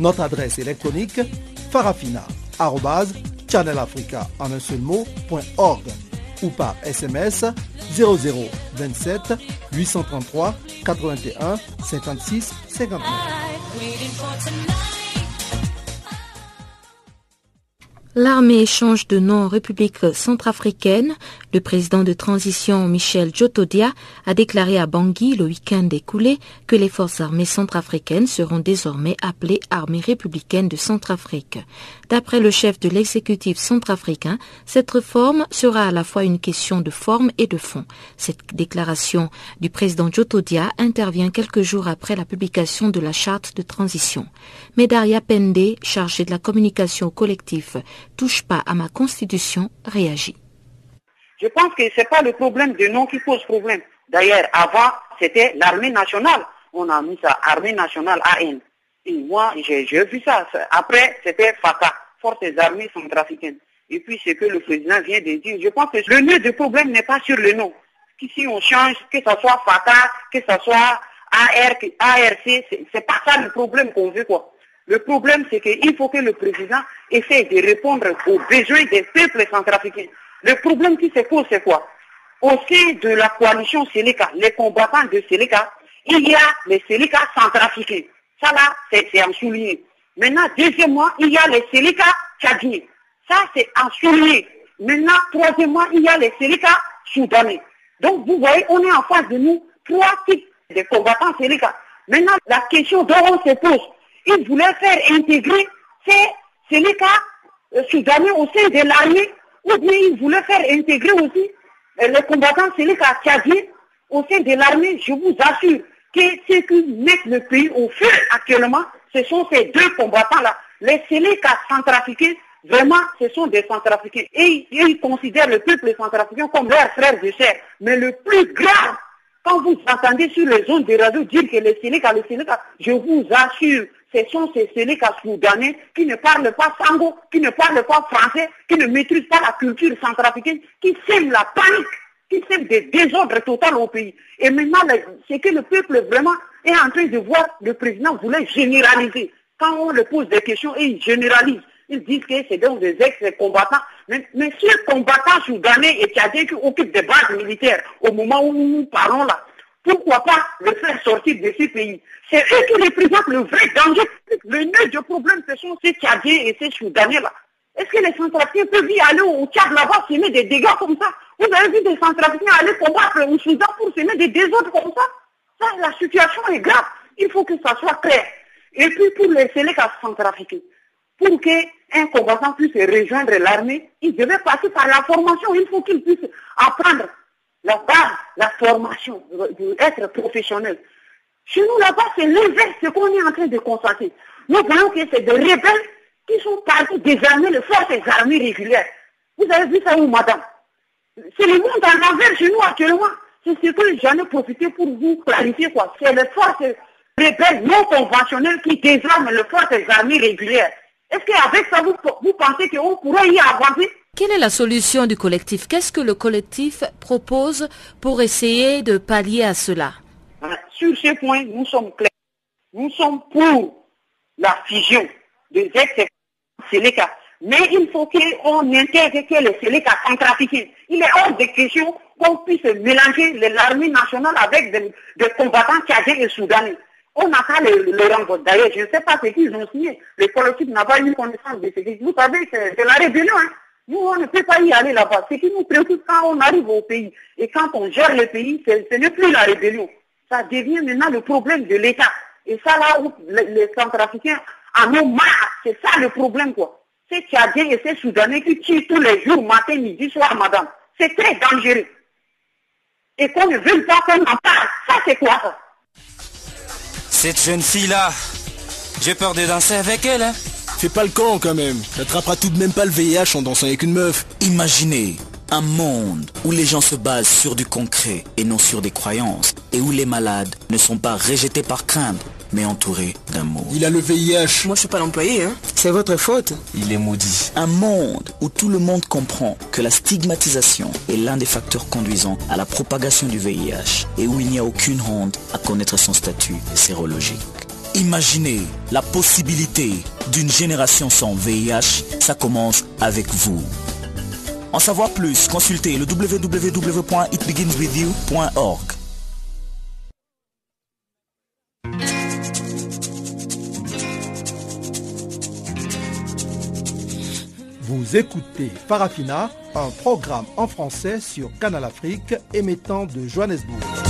Speaker 2: Notre adresse électronique farafina.channelafrica en un seul ou par SMS 0027 833 81 56 59.
Speaker 3: L'armée change de nom en République centrafricaine. Le président de transition Michel Djotodia a déclaré à Bangui le week-end écoulé que les forces armées centrafricaines seront désormais appelées armées républicaines de Centrafrique. D'après le chef de l'exécutif centrafricain, cette réforme sera à la fois une question de forme et de fond. Cette déclaration du président Djotodia intervient quelques jours après la publication de la charte de transition. Medaria Pende, chargée de la communication au collectif touche pas à ma constitution, réagit.
Speaker 14: Je pense que ce n'est pas le problème de nom qui pose problème. D'ailleurs, avant, c'était l'armée nationale. On a mis ça, armée nationale AN. Et moi, j'ai vu ça. Après, c'était FACA, Forces armées centrafricaines. Et puis, ce que le président vient de dire, je pense que le nœud du problème n'est pas sur le nom. qu'ici on change, que ce soit FATA, que ce soit ARC, ARC, c'est pas ça le problème qu'on veut quoi. Le problème c'est qu'il faut que le président essaie de répondre aux besoins des peuples centrafricains. Le problème qui se pose c'est quoi? Au sein de la coalition Sénéca, les combattants de Sénéca, il y a les Sénéca centrafricains. Ça là, c'est en souligné. Maintenant, deuxièmement, il y a les Sénéca tchadiens. Ça, c'est en souligné. Maintenant, troisièmement, il y a les Sénéca soudanais. Donc, vous voyez, on est en face de nous trois types de combattants Sénéca. Maintenant, la question dont on se pose, ils voulaient faire intégrer ces Sénéca euh, soudanais au sein de l'armée, ou bien ils voulaient faire intégrer aussi euh, les combattants Sénéca tchadiens au sein de l'armée. Je vous assure que ce qui met le pays au feu actuellement, ce sont ces deux combattants-là. Les Sénéca centrafricains Vraiment, ce sont des centrafricains. Et, ils considèrent le peuple centrafricain comme leurs frères et sœurs. Mais le plus grave, quand vous entendez sur les zones de radio dire que les Sénéca, les Sénéca, je vous assure, ce sont ces Sénéca soudanais qui ne parlent pas sango, qui ne parlent pas français, qui ne maîtrisent pas la culture centrafricaine, qui sèment la panique, qui sèment des désordres totaux au pays. Et maintenant, c'est que le peuple vraiment est en train de voir le président voulait généraliser. Quand on le pose des questions et il généralise, ils disent que c'est donc des ex-combattants. Mais, mais ces combattants soudanais et tchadiens qui occupent des bases militaires au moment où nous parlons là, pourquoi pas le faire sortir de ces pays? C'est eux qui représentent le vrai danger. Le nœud du problème, ce sont ces tchadiens et ces soudanais-là. Est-ce que les centrafricains peuvent y aller au Tchad là-bas semer des dégâts comme ça? Vous avez vu des centrafricains aller combattre au Soudan pour semer des désordres comme ça? Ça, la situation est grave. Il faut que ça soit clair. Et puis pour les Sénégal centrafricains, pour qu'un combattant puisse rejoindre l'armée, il devait passer par la formation. Il faut qu'il puisse apprendre la base, la formation, être professionnel. Chez nous, là-bas, c'est l'inverse, ce qu'on est en train de constater. Nous voyons que c'est des rebelles qui sont partis désarmer les forces armées régulières. Vous avez vu ça où, madame? C'est le monde en l'envers chez nous actuellement. C'est ce que j'en ai profité pour vous clarifier, quoi. C'est les forces rebelles non conventionnelles qui désarment les forces armées régulières. Est-ce qu'avec ça, vous, vous pensez qu'on pourrait y avancer?
Speaker 3: Quelle est la solution du collectif? Qu'est-ce que le collectif propose pour essayer de pallier à cela?
Speaker 14: Sur ce point, nous sommes clairs. Nous sommes pour la fusion des ex-Séléka. Mais il faut qu'on intègre que les Séléka sont trafiqués. Il est hors de question qu'on puisse mélanger l'armée nationale avec des, combattants tchadiens et soudanais. On n'a qu'à le, le D'ailleurs, je ne sais pas ce qu'ils ont signé. Le collectif n'a pas eu connaissance de ce qu'ils Vous savez, c'est la rébellion. Hein. Nous, on ne peut pas y aller là-bas. Ce qui nous préoccupe quand on arrive au pays et quand on gère le pays, ce n'est plus la rébellion. Ça devient maintenant le problème de l'État. Et ça, là où les, Centrafricains en ont marre, c'est ça le problème, quoi. C'est Tchadiens et ces Soudanais qui tuent tous les jours, matin, midi, soir, madame. C'est très dangereux. Et qu'on ne veut pas qu'on en parle. Ça, c'est quoi ça?
Speaker 15: Cette jeune fille-là, j'ai peur de danser avec elle. Hein.
Speaker 16: Fais pas le con quand même. T'attraperas tout de même pas le VIH en dansant avec une meuf.
Speaker 10: Imaginez un monde où les gens se basent sur du concret et non sur des croyances et où les malades ne sont pas rejetés par crainte mais entourés d'amour.
Speaker 16: Il a le VIH.
Speaker 12: Moi je suis pas l'employé, hein. C'est votre faute.
Speaker 15: Il est maudit.
Speaker 10: Un monde où tout le monde comprend que la stigmatisation est l'un des facteurs conduisant à la propagation du VIH et où il n'y a aucune honte à connaître son statut sérologique. Imaginez la possibilité d'une génération sans VIH, ça commence avec vous. En savoir plus, consultez le www.itbeginswithyou.org.
Speaker 2: Vous écoutez Farafina, un programme en français sur Canal Afrique émettant de Johannesburg.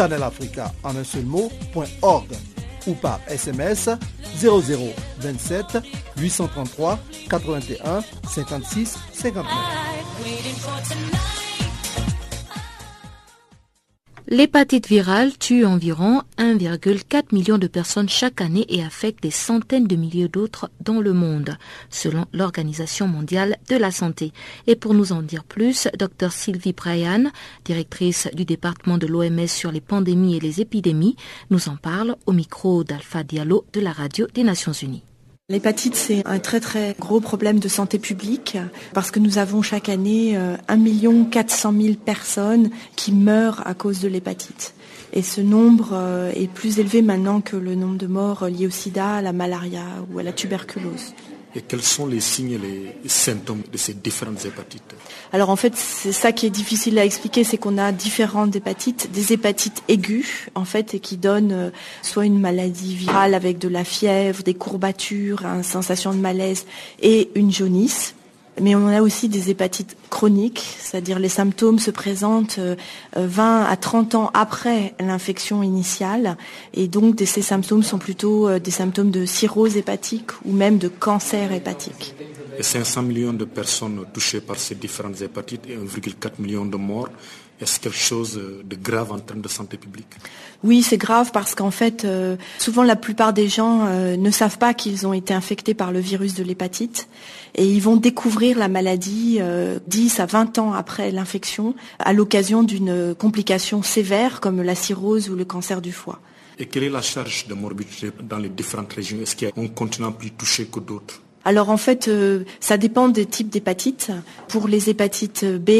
Speaker 2: farafina.channelafrica en un seul mot.org ou par SMS 0027 833 81 56 59.
Speaker 3: L'hépatite virale tue environ 1,4 million de personnes chaque année et affecte des centaines de milliers d'autres dans le monde, selon l'Organisation mondiale de la santé. Et pour nous en dire plus, Dr Sylvie Bryan, directrice du département de l'OMS sur les pandémies et les épidémies, nous en parle au micro d'Alpha Diallo de la radio des Nations Unies.
Speaker 17: L'hépatite, c'est un très très gros problème de santé publique parce que nous avons chaque année 1 400 000 personnes qui meurent à cause de l'hépatite. Et ce nombre euh, est plus élevé maintenant que le nombre de morts liés au sida, à la malaria ou à la tuberculose.
Speaker 16: Et quels sont les signes et les symptômes de ces différentes hépatites
Speaker 17: Alors en fait, c'est ça qui est difficile à expliquer, c'est qu'on a différentes hépatites, des hépatites aiguës en fait, et qui donnent euh, soit une maladie virale avec de la fièvre, des courbatures, une sensation de malaise et une jaunisse. Mais on a aussi des hépatites chroniques, c'est-à-dire les symptômes se présentent 20 à 30 ans après l'infection initiale. Et donc ces symptômes sont plutôt des symptômes de cirrhose hépatique ou même de cancer hépatique.
Speaker 16: Et 500 millions de personnes touchées par ces différentes hépatites et 1,4 million de morts. Est-ce quelque chose de grave en termes de santé publique?
Speaker 17: Oui, c'est grave parce qu'en fait, euh, souvent la plupart des gens euh, ne savent pas qu'ils ont été infectés par le virus de l'hépatite et ils vont découvrir la maladie euh, 10 à 20 ans après l'infection à l'occasion d'une complication sévère comme la cirrhose ou le cancer du foie.
Speaker 16: Et quelle est la charge de morbidité dans les différentes régions? Est-ce qu'il y a un continent plus touché que d'autres?
Speaker 17: Alors en fait, euh, ça dépend des types d'hépatites. Pour les hépatites B,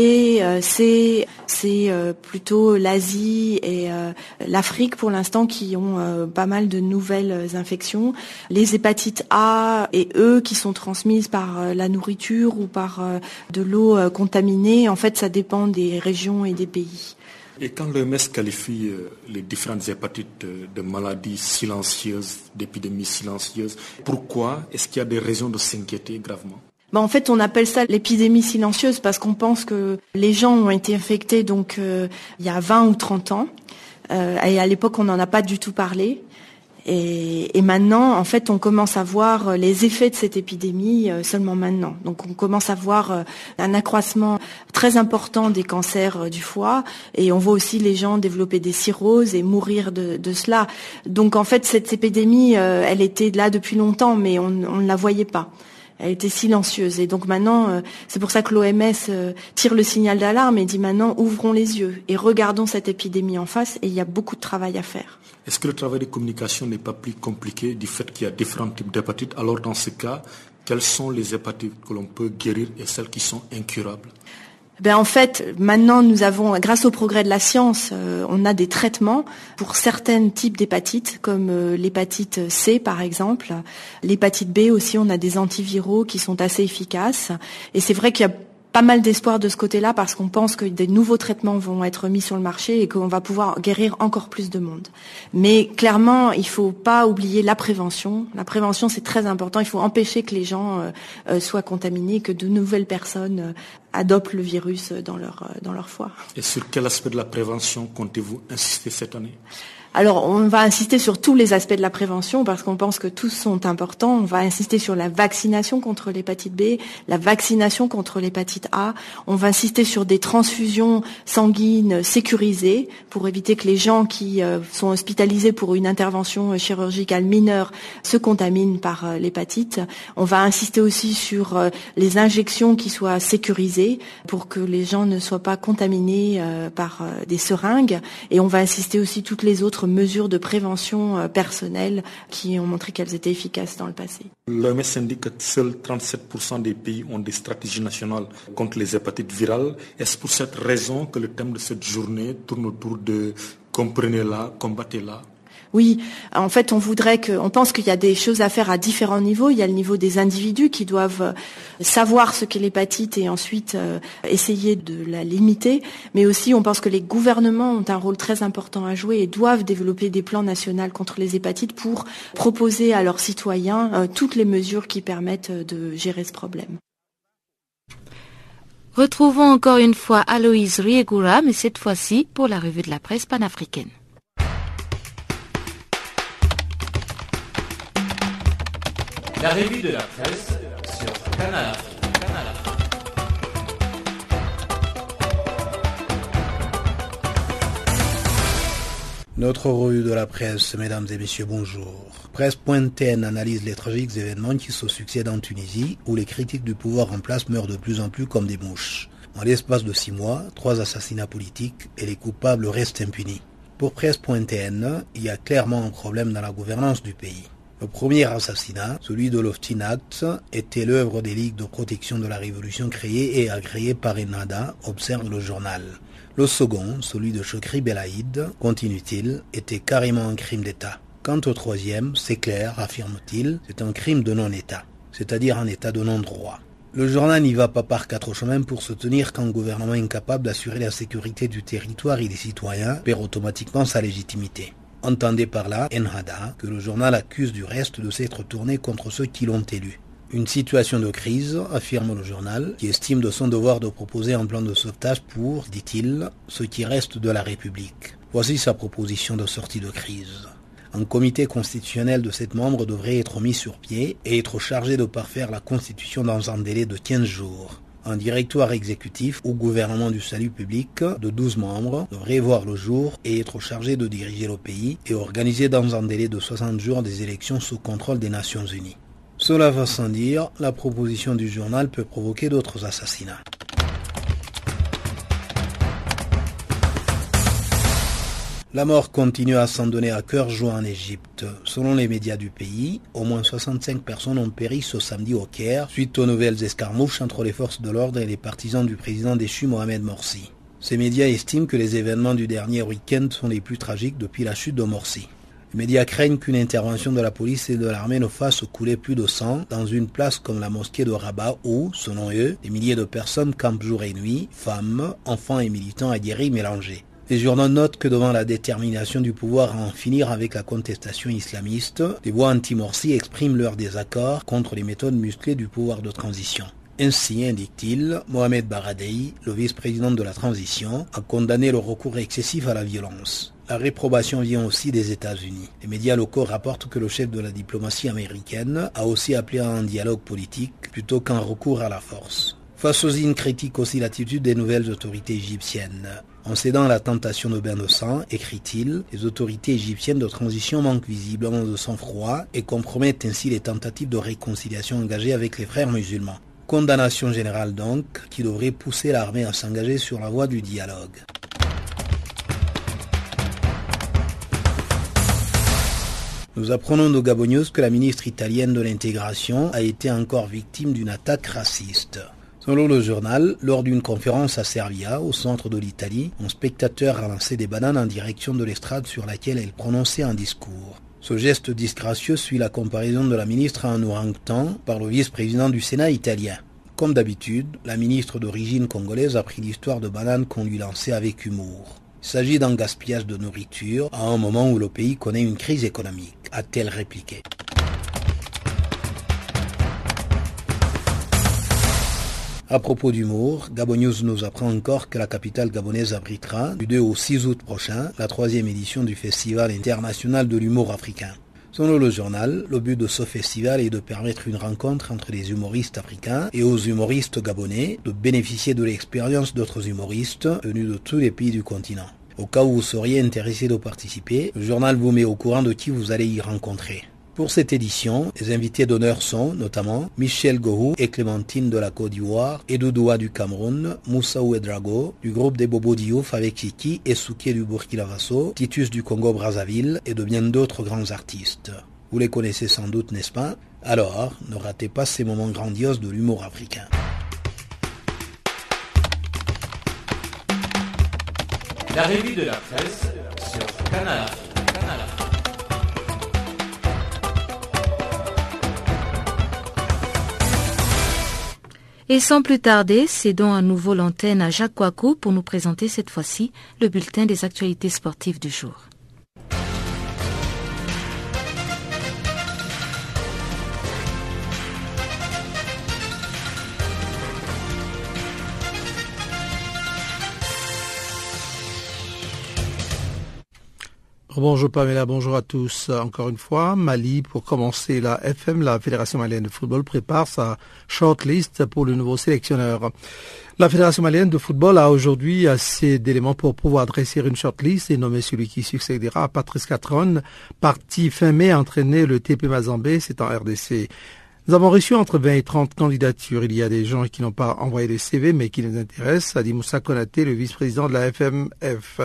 Speaker 17: euh, C, c'est euh, plutôt l'Asie et l'Afrique pour l'instant qui ont pas mal de nouvelles infections. Les hépatites A et E qui sont transmises par la nourriture ou par de l'eau contaminée, en fait, ça dépend des régions et des pays.
Speaker 16: Et quand l'OMS qualifie les différentes hépatites de maladies silencieuses, d'épidémies silencieuses, pourquoi est-ce qu'il y a des raisons de s'inquiéter gravement?
Speaker 17: Ben, en fait, on appelle ça l'épidémie silencieuse parce qu'on pense que les gens ont été infectés euh, il y a 20 ou 30 ans. Euh, et à l'époque, on n'en a pas du tout parlé. Et, maintenant, en fait, on commence à voir les effets de cette épidémie seulement maintenant. Donc, on commence à voir un accroissement très important des cancers du foie, et on voit aussi les gens développer des cirrhoses et mourir de, cela. Donc, en fait, cette épidémie, elle était là depuis longtemps, mais on ne la voyait pas elle était silencieuse. Et donc maintenant, c'est pour ça que l'OMS tire le signal d'alarme et dit maintenant, ouvrons les yeux et regardons cette épidémie en face. Et il y a beaucoup de travail à faire.
Speaker 16: Est-ce que le travail de communication n'est pas plus compliqué du fait qu'il y a différents types d'hépatites? Alors dans ce cas, quelles sont les hépatites que l'on peut guérir et celles qui sont incurables?
Speaker 17: Ben en fait, maintenant, nous avons, grâce au progrès de la science, euh, on a des traitements pour certains types d'hépatites, comme euh, l'hépatite C, par exemple. L'hépatite B aussi, on a des antiviraux qui sont assez efficaces. Et c'est vrai qu'il y a pas mal d'espoir de ce côté-là parce qu'on pense que des nouveaux traitements vont être mis sur le marché et qu'on va pouvoir guérir encore plus de monde. Mais clairement, il faut pas oublier la prévention. La prévention, c'est très important. Il faut empêcher que les gens euh, euh, soient contaminés, que de nouvelles personnes euh, adoptent le virus dans leur, dans leur foie.
Speaker 16: Et sur quel aspect de la prévention comptez-vous insister cette année?
Speaker 17: Alors, on va insister sur tous les aspects de la prévention parce qu'on pense que tous sont importants. On va insister sur la vaccination contre l'hépatite B, la vaccination contre l'hépatite A. On va insister sur des transfusions sanguines sécurisées pour éviter que les gens qui sont hospitalisés pour une intervention chirurgicale mineure se contaminent par l'hépatite. On va insister aussi sur les injections qui soient sécurisées pour que les gens ne soient pas contaminés par des seringues. Et on va insister aussi toutes les autres mesures de prévention personnelle qui ont montré qu'elles étaient efficaces dans le passé.
Speaker 16: L'OMS indique que seuls 37% des pays ont des stratégies nationales contre les hépatites virales. Est-ce pour cette raison que le thème de cette journée tourne autour de comprenez-la, combattez-la
Speaker 17: oui, en fait, on voudrait que, on pense qu'il y a des choses à faire à différents niveaux. Il y a le niveau des individus qui doivent savoir ce qu'est l'hépatite et ensuite essayer de la limiter. Mais aussi, on pense que les gouvernements ont un rôle très important à jouer et doivent développer des plans nationaux contre les hépatites pour proposer à leurs citoyens toutes les mesures qui permettent de gérer ce problème.
Speaker 3: Retrouvons encore une fois Aloïse Riegura, mais cette fois-ci pour la revue de la presse panafricaine.
Speaker 5: La revue de la presse sur Canal
Speaker 13: Notre revue de la presse, mesdames et messieurs, bonjour. Presse analyse les tragiques événements qui se succèdent en Tunisie, où les critiques du pouvoir en place meurent de plus en plus comme des mouches. En l'espace de six mois, trois assassinats politiques et les coupables restent impunis. Pour Presse il y a clairement un problème dans la gouvernance du pays. Le premier assassinat, celui de Loftinat, était l'œuvre des ligues de protection de la révolution créées et agréées par Enada, observe le journal. Le second, celui de Chokri Belaïd, continue-t-il, était carrément un crime d'État. Quant au troisième, c'est clair, affirme-t-il, c'est un crime de non-État, c'est-à-dire un État de non-droit. Le journal n'y va pas par quatre chemins pour soutenir qu'un gouvernement incapable d'assurer la sécurité du territoire et des citoyens perd automatiquement sa légitimité. Entendez par là, Enhada, que le journal accuse du reste de s'être tourné contre ceux qui l'ont élu. Une situation de crise, affirme le journal, qui estime de son devoir de proposer un plan de sauvetage pour, dit-il, ce qui reste de la République. Voici sa proposition de sortie de crise. Un comité constitutionnel de sept membres devrait être mis sur pied et être chargé de parfaire la Constitution dans un délai de 15 jours. Un directoire exécutif ou gouvernement du salut public de 12 membres devrait voir le jour et être chargé de diriger le pays et organiser dans un délai de 60 jours des élections sous contrôle des Nations Unies. Cela va sans dire, la proposition du journal peut provoquer d'autres assassinats. La mort continue à s'en donner à cœur joie en Égypte. Selon les médias du pays, au moins 65 personnes ont péri ce samedi au Caire suite aux nouvelles escarmouches entre les forces de l'ordre et les partisans du président déchu Mohamed Morsi. Ces médias estiment que les événements du dernier week-end sont les plus tragiques depuis la chute de Morsi. Les médias craignent qu'une intervention de la police et de l'armée ne fasse couler plus de sang dans une place comme la mosquée de Rabat où, selon eux, des milliers de personnes campent jour et nuit, femmes, enfants et militants aguerris mélangés. Les journaux notent que devant la détermination du pouvoir à en finir avec la contestation islamiste, les voix anti-Morsi expriment leur désaccord contre les méthodes musclées du pouvoir de transition. Ainsi, indique-t-il, Mohamed Baradei, le vice-président de la transition, a condamné le recours excessif à la violence. La réprobation vient aussi des États-Unis. Les médias locaux rapportent que le chef de la diplomatie américaine a aussi appelé à un dialogue politique plutôt qu'un recours à la force. Face critique aussi l'attitude des nouvelles autorités égyptiennes. En cédant à la tentation de de sang, écrit-il, les autorités égyptiennes de transition manquent visiblement de sang-froid et compromettent ainsi les tentatives de réconciliation engagées avec les frères musulmans. Condamnation générale donc, qui devrait pousser l'armée à s'engager sur la voie du dialogue. Nous apprenons de Gabon que la ministre italienne de l'intégration a été encore victime d'une attaque raciste. Selon le journal, lors d'une conférence à Servia, au centre de l'Italie, un spectateur a lancé des bananes en direction de l'estrade sur laquelle elle prononçait un discours. Ce geste disgracieux suit la comparaison de la ministre à un orang-outan par le vice-président du Sénat italien. Comme d'habitude, la ministre d'origine congolaise a pris l'histoire de bananes qu'on lui lançait avec humour. Il s'agit d'un gaspillage de nourriture à un moment où le pays connaît une crise économique, a-t-elle répliqué. À propos d'humour, Gabon News nous apprend encore que la capitale gabonaise abritera, du 2 au 6 août prochain, la troisième édition du Festival international de l'humour africain. Selon le journal, le but de ce festival est de permettre une rencontre entre les humoristes africains et aux humoristes gabonais de bénéficier de l'expérience d'autres humoristes venus de tous les pays du continent. Au cas où vous seriez intéressé de participer, le journal vous met au courant de qui vous allez y rencontrer. Pour cette édition, les invités d'honneur sont notamment Michel Gohou et Clémentine de la Côte d'Ivoire, Edoudoua du Cameroun, Moussa Ouedrago du groupe des Bobo Diouf avec Kiki et Souké du Burkina Faso, Titus du Congo Brazzaville et de bien d'autres grands artistes. Vous les connaissez sans doute, n'est-ce pas? Alors, ne ratez pas ces moments grandioses de l'humour africain.
Speaker 3: Et sans plus tarder, cédons à nouveau l'antenne à Jacques Coicou pour nous présenter cette fois-ci le bulletin des actualités sportives du jour.
Speaker 2: Bonjour Pamela, bonjour à tous. Encore une fois, Mali, pour commencer, la FM, la Fédération malienne de football, prépare sa shortlist pour le nouveau sélectionneur. La Fédération malienne de football a aujourd'hui assez d'éléments pour pouvoir dresser une shortlist et nommer celui qui succédera à Patrice Catron, parti fin mai entraîner le TP Mazambé, c'est en RDC. Nous avons reçu entre 20 et 30 candidatures. Il y a des gens qui n'ont pas envoyé de CV, mais qui nous intéressent, a dit Moussa Konaté, le vice-président de la FMF.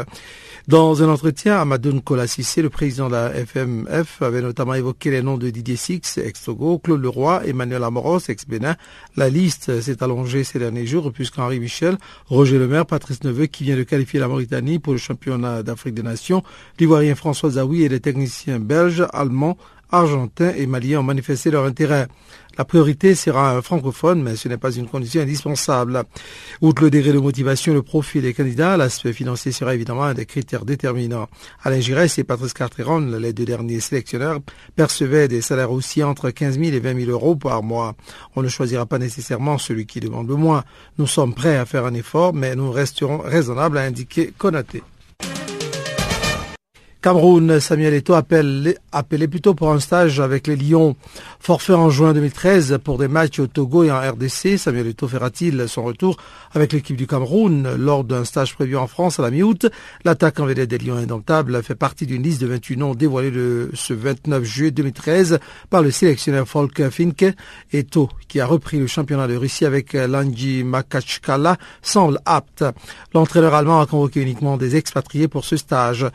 Speaker 2: Dans un entretien, Amadoun Kolassissé, le président de la FMF, avait notamment évoqué les noms de Didier Six, ex-Togo, Claude Leroy, Emmanuel Amoros, ex-Bénin. La liste s'est allongée ces derniers jours, puisqu'Henri Michel, Roger Lemaire, Patrice Neveu, qui vient de qualifier la Mauritanie pour le championnat d'Afrique des Nations, l'Ivoirien François Zawi et les techniciens belges, allemands, argentins et maliens ont manifesté leur intérêt. La priorité sera un francophone, mais ce n'est pas une condition indispensable. Outre le degré de motivation et le profil des candidats, l'aspect financier sera évidemment un des critères déterminants. Alain Giresse et Patrice Carteron, les deux derniers sélectionneurs, percevaient des salaires aussi entre 15 000 et 20 000 euros par mois. On ne choisira pas nécessairement celui qui demande le moins. Nous sommes prêts à faire un effort, mais nous resterons raisonnables, a indiqué Konaté. Cameroun, Samuel Eto'o appelé plutôt pour un stage avec les Lions. Forfait en juin 2013 pour des matchs au Togo et en RDC. Samuel Eto'o fera-t-il son retour avec l'équipe du Cameroun lors d'un stage prévu en France à la mi-août? L'attaque en vedette des Lions indomptables fait partie d'une liste de 28 noms dévoilée ce 29 juillet 2013 par le sélectionneur Volker Finke. Eto'o, qui a repris le championnat de Russie avec Lanji Makachkala, semble apte. L'entraîneur allemand a convoqué uniquement des expatriés pour ce stage.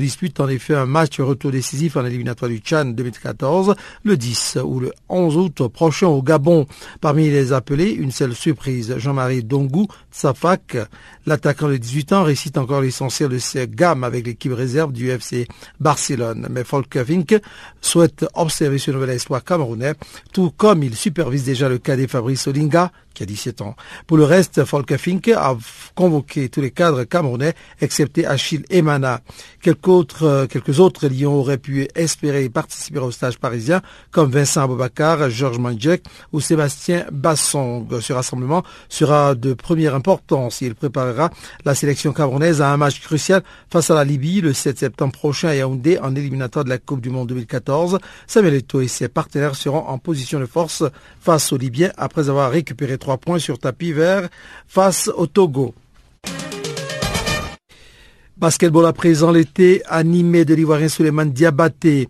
Speaker 2: Dispute en effet un match retour décisif en éliminatoire du Tchad 2014 le 10 ou le 11 août prochain au Gabon. Parmi les appelés, une seule surprise, Jean-Marie Dongou Tsafak, l'attaquant de 18 ans, récite encore l'essentiel de ses gammes avec l'équipe réserve du FC Barcelone. Mais Volker Fink souhaite observer ce nouvel espoir camerounais, tout comme il supervise déjà le cadet Fabrice Olinga, qui a 17 ans. Pour le reste, Volker Fink a convoqué tous les cadres camerounais, excepté Achille Emana. Quelques autres, euh, quelques autres lions auraient pu espérer participer au stage parisien, comme Vincent Aboubacar, Georges Mandjek ou Sébastien Bassong. Ce rassemblement sera de première importance. Il préparera la sélection camerounaise à un match crucial face à la Libye le 7 septembre prochain à Yaoundé en éliminatoire de la Coupe du Monde 2014. Samuel Eto'o et ses partenaires seront en position de force face aux Libyens après avoir récupéré trois points sur tapis vert face au Togo. Basketball à présent, l'été animé de l'Ivoirien Suleiman Diabaté.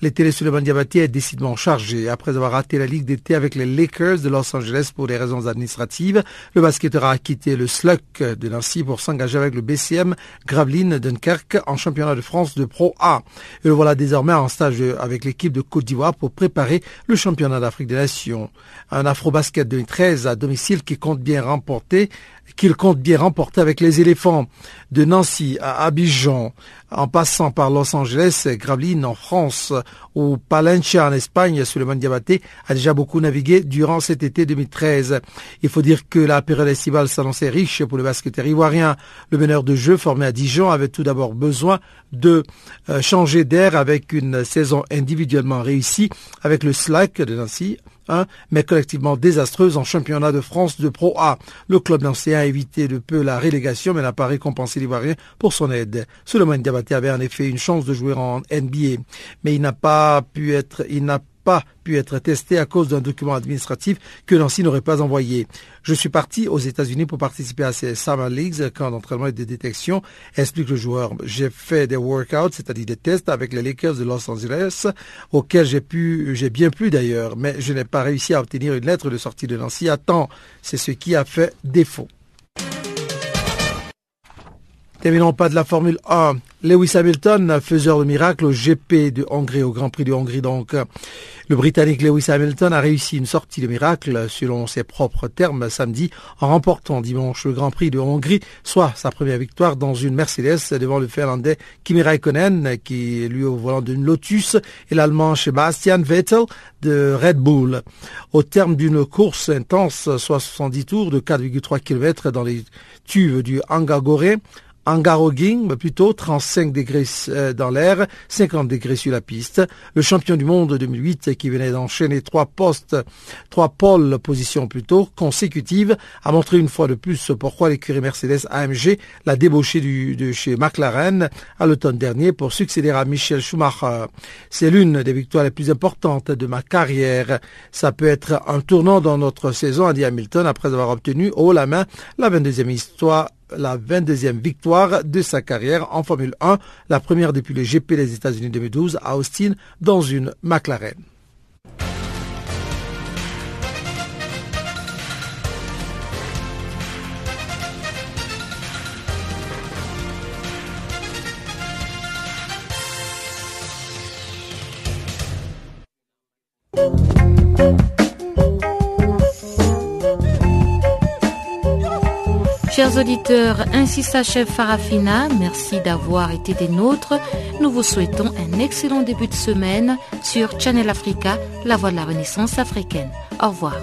Speaker 2: L'été de Suleiman Diabaté est décidément chargé. Après avoir raté la Ligue d'été avec les Lakers de Los Angeles pour des raisons administratives, le basketteur a quitté le SLUC de Nancy pour s'engager avec le BCM Gravelines Dunkerque en championnat de France de Pro A. Et le voilà désormais en stage avec l'équipe de Côte d'Ivoire pour préparer le championnat d'Afrique des Nations. Un Afro-Basket 2013 à domicile qui compte bien remporter qu'il compte bien remporter avec les éléphants de Nancy à Abidjan, en passant par Los Angeles, Gravelines en France ou Palencia en Espagne, Suleiman Diabaté a déjà beaucoup navigué durant cet été 2013. Il faut dire que la période estivale s'annonçait riche pour le basketteur ivoirien. Le meneur de jeu formé à Dijon avait tout d'abord besoin de euh, changer d'air avec une saison individuellement réussie avec le Slack de Nancy mais collectivement désastreuse en championnat de France de Pro A. Le club nancéen a évité de peu la relégation, mais n'a pas récompensé l'Ivoirien pour son aide. Suleiman Diabaté avait en effet une chance de jouer en NBA, mais il n'a pas pu être, il n'a pas pu être testé à cause d'un document administratif que Nancy n'aurait pas envoyé. Je suis parti aux États-Unis pour participer à ces Summer Leagues, camp d'entraînement et de détection, explique le joueur. J'ai fait des workouts, c'est-à-dire des tests avec les Lakers de Los Angeles, auxquels j'ai pu, j'ai bien plu d'ailleurs, mais je n'ai pas réussi à obtenir une lettre de sortie de Nancy à temps. C'est ce qui a fait défaut. Terminons pas de la Formule 1. Lewis Hamilton, faiseur de miracle au GP de Hongrie, au Grand Prix de Hongrie donc. Le Britannique Lewis Hamilton a réussi une sortie de miracle, selon ses propres termes, samedi, en remportant dimanche le Grand Prix de Hongrie, soit sa première victoire dans une Mercedes devant le Finlandais Kimi Raikkonen, qui est lui au volant d'une Lotus, et l'Allemand Sebastian Vettel de Red Bull. Au terme d'une course intense, soit 70 tours de 4,3 km dans les tubes du Angagoré, Angaroging, plutôt 35 degrés euh, dans l'air, 50 degrés sur la piste. Le champion du monde 2008 qui venait d'enchaîner trois postes, trois pôles positions plutôt consécutives, a montré une fois de plus pourquoi l'écurie Mercedes AMG l'a débauché de chez McLaren à l'automne dernier pour succéder à Michel Schumacher. C'est l'une des victoires les plus importantes de ma carrière. Ça peut être un tournant dans notre saison, a dit Hamilton après avoir obtenu haut la main la 22e histoire la 22e victoire de sa carrière en Formule 1, la première depuis le GP des États-Unis 2012 à Austin dans une McLaren.
Speaker 3: Chers auditeurs, ainsi s'achève Farafina. Merci d'avoir été des nôtres. Nous vous souhaitons un excellent début de semaine sur Channel Africa, la voix de la Renaissance africaine. Au revoir.